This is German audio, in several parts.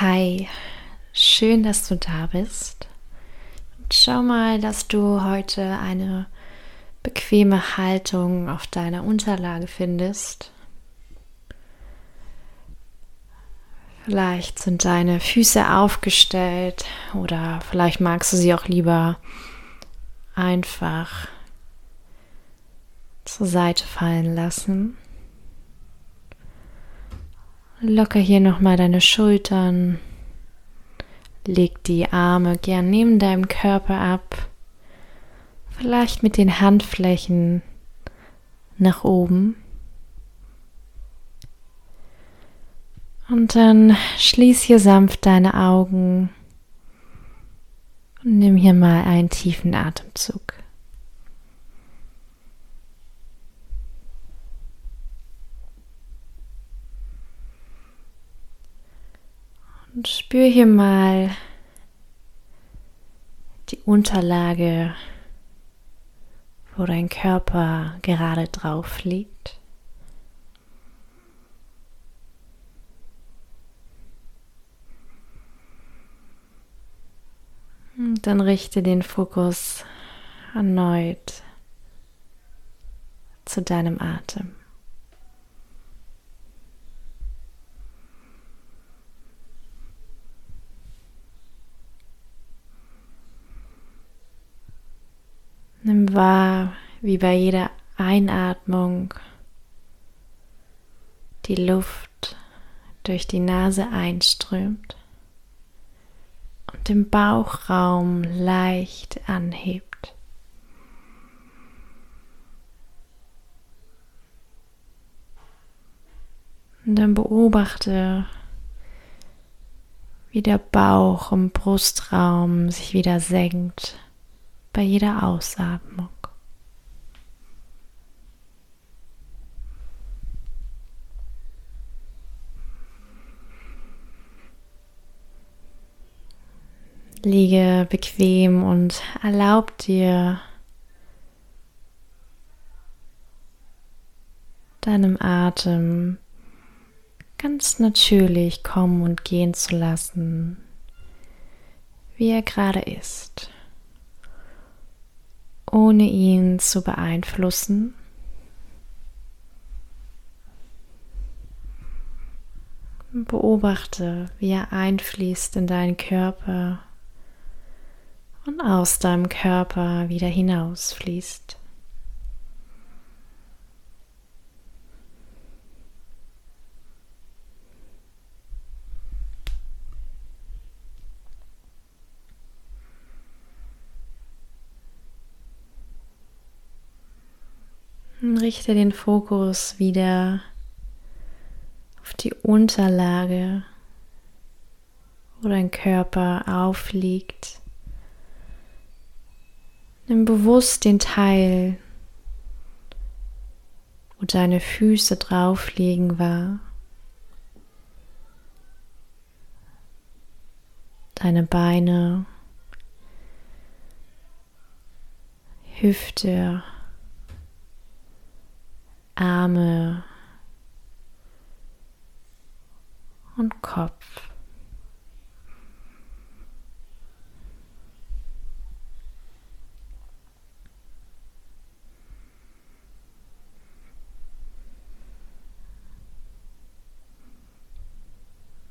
Hi, schön, dass du da bist. Und schau mal, dass du heute eine bequeme Haltung auf deiner Unterlage findest. Vielleicht sind deine Füße aufgestellt oder vielleicht magst du sie auch lieber einfach zur Seite fallen lassen. Locker hier nochmal deine Schultern. Leg die Arme gern neben deinem Körper ab. Vielleicht mit den Handflächen nach oben. Und dann schließ hier sanft deine Augen und nimm hier mal einen tiefen Atemzug. Und spür hier mal die Unterlage, wo dein Körper gerade drauf liegt. Und dann richte den Fokus erneut zu deinem Atem. Nimm wahr, wie bei jeder Einatmung die Luft durch die Nase einströmt und den Bauchraum leicht anhebt. Und dann beobachte, wie der Bauch im Brustraum sich wieder senkt bei jeder Ausatmung. Liege bequem und erlaub dir deinem Atem ganz natürlich kommen und gehen zu lassen, wie er gerade ist ohne ihn zu beeinflussen. Beobachte, wie er einfließt in deinen Körper und aus deinem Körper wieder hinausfließt. Richte den Fokus wieder auf die Unterlage, wo dein Körper aufliegt. Nimm bewusst den Teil, wo deine Füße drauf liegen war. Deine Beine, Hüfte, Arme und Kopf.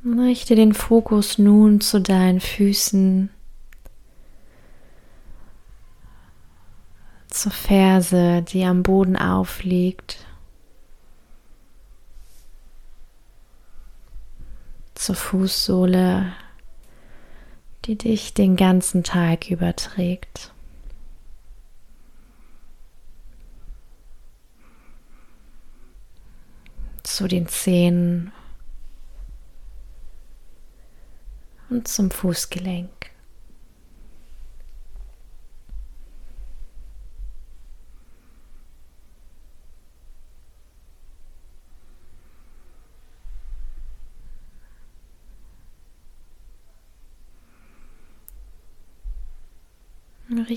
Richte den Fokus nun zu deinen Füßen, zur Ferse, die am Boden aufliegt. Zur Fußsohle, die dich den ganzen Tag überträgt. Zu den Zehen und zum Fußgelenk.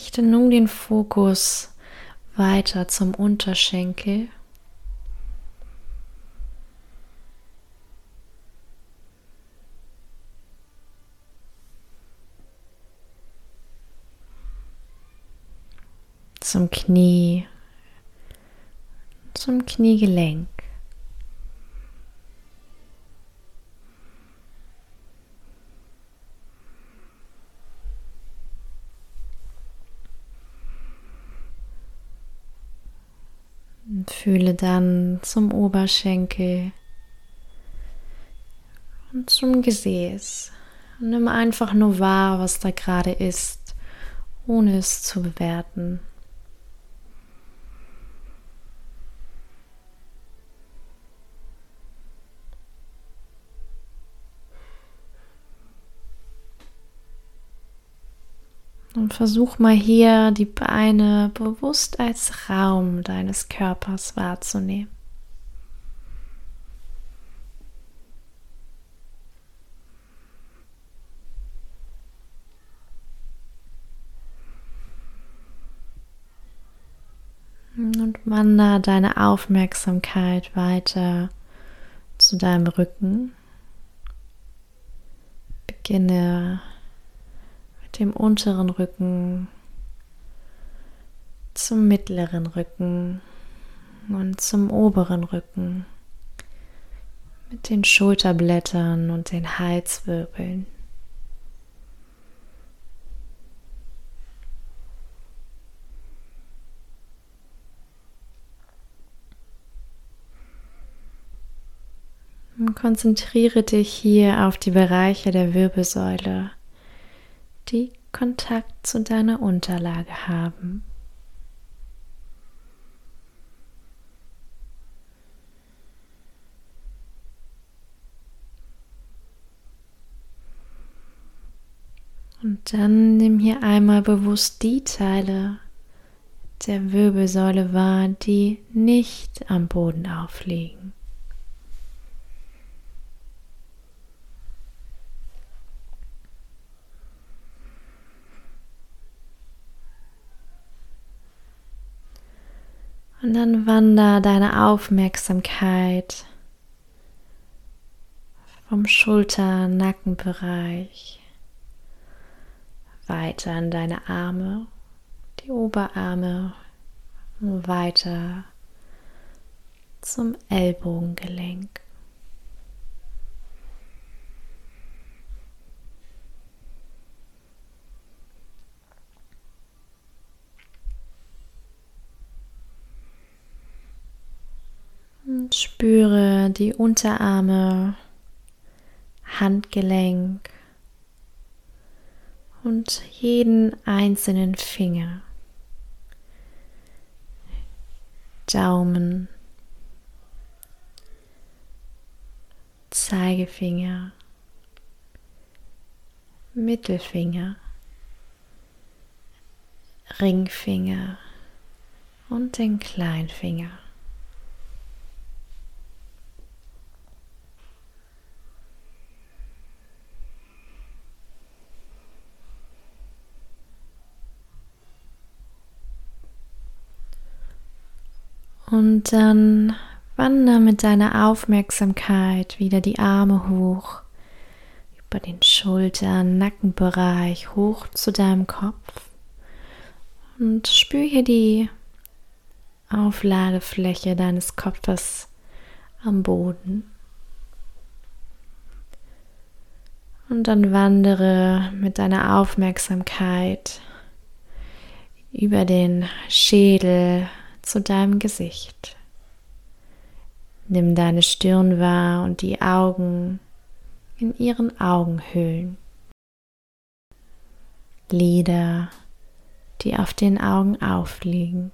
richte nun den Fokus weiter zum Unterschenkel. Zum Knie, zum Kniegelenk. Fühle dann zum Oberschenkel und zum Gesäß. Und nimm einfach nur wahr, was da gerade ist, ohne es zu bewerten. Und versuch mal hier die Beine bewusst als Raum deines Körpers wahrzunehmen. Und wander deine Aufmerksamkeit weiter zu deinem Rücken. Beginne dem unteren Rücken zum mittleren Rücken und zum oberen Rücken mit den Schulterblättern und den Halswirbeln. Und konzentriere dich hier auf die Bereiche der Wirbelsäule die Kontakt zu deiner Unterlage haben. Und dann nimm hier einmal bewusst die Teile der Wirbelsäule wahr, die nicht am Boden aufliegen. Und dann wander deine Aufmerksamkeit vom Schulter-Nackenbereich weiter in deine Arme, die Oberarme weiter zum Ellbogengelenk. Spüre die Unterarme, Handgelenk und jeden einzelnen Finger. Daumen, Zeigefinger, Mittelfinger, Ringfinger und den Kleinfinger. Und dann wander mit deiner Aufmerksamkeit wieder die Arme hoch, über den Schultern, Nackenbereich, hoch zu deinem Kopf. Und spür hier die Aufladefläche deines Kopfes am Boden. Und dann wandere mit deiner Aufmerksamkeit über den Schädel zu deinem Gesicht. Nimm deine Stirn wahr und die Augen in ihren Augenhöhlen. Lieder, die auf den Augen aufliegen.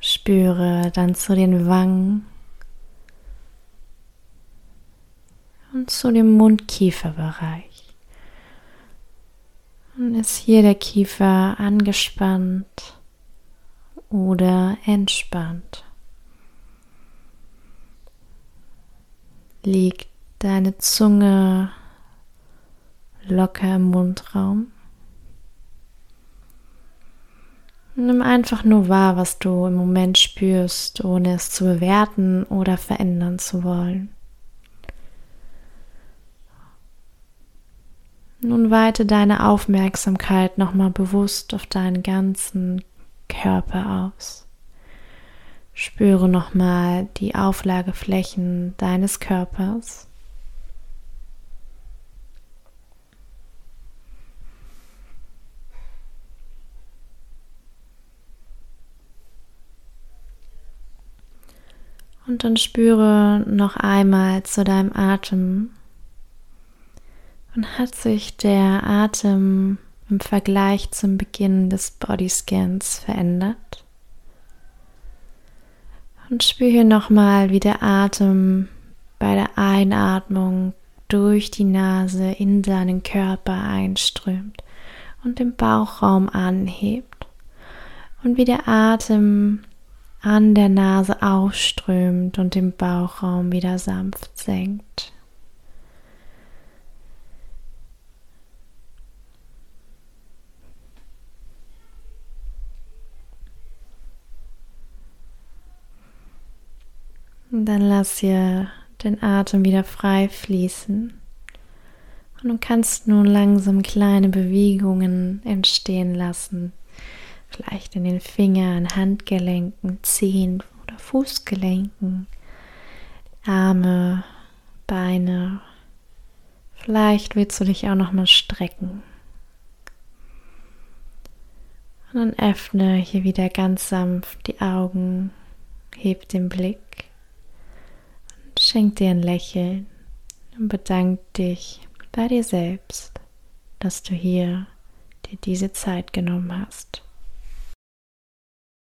Spüre dann zu den Wangen zu dem Mund-Kiefer-Bereich. Und ist hier der Kiefer angespannt oder entspannt? Liegt deine Zunge locker im Mundraum? Nimm einfach nur wahr, was du im Moment spürst, ohne es zu bewerten oder verändern zu wollen. Nun weite deine Aufmerksamkeit nochmal bewusst auf deinen ganzen Körper aus. Spüre nochmal die Auflageflächen deines Körpers. Und dann spüre noch einmal zu deinem Atem. Und hat sich der Atem im Vergleich zum Beginn des Bodyscans verändert? Und spüre nochmal, wie der Atem bei der Einatmung durch die Nase in deinen Körper einströmt und den Bauchraum anhebt. Und wie der Atem an der Nase ausströmt und den Bauchraum wieder sanft senkt. Und dann lass hier den Atem wieder frei fließen. Und du kannst nun langsam kleine Bewegungen entstehen lassen vielleicht in den Fingern, Handgelenken, Zehen oder Fußgelenken, Arme, Beine. Vielleicht willst du dich auch noch mal strecken. Und dann öffne hier wieder ganz sanft die Augen, heb den Blick schenk dir ein Lächeln und bedank dich bei dir selbst, dass du hier dir diese Zeit genommen hast.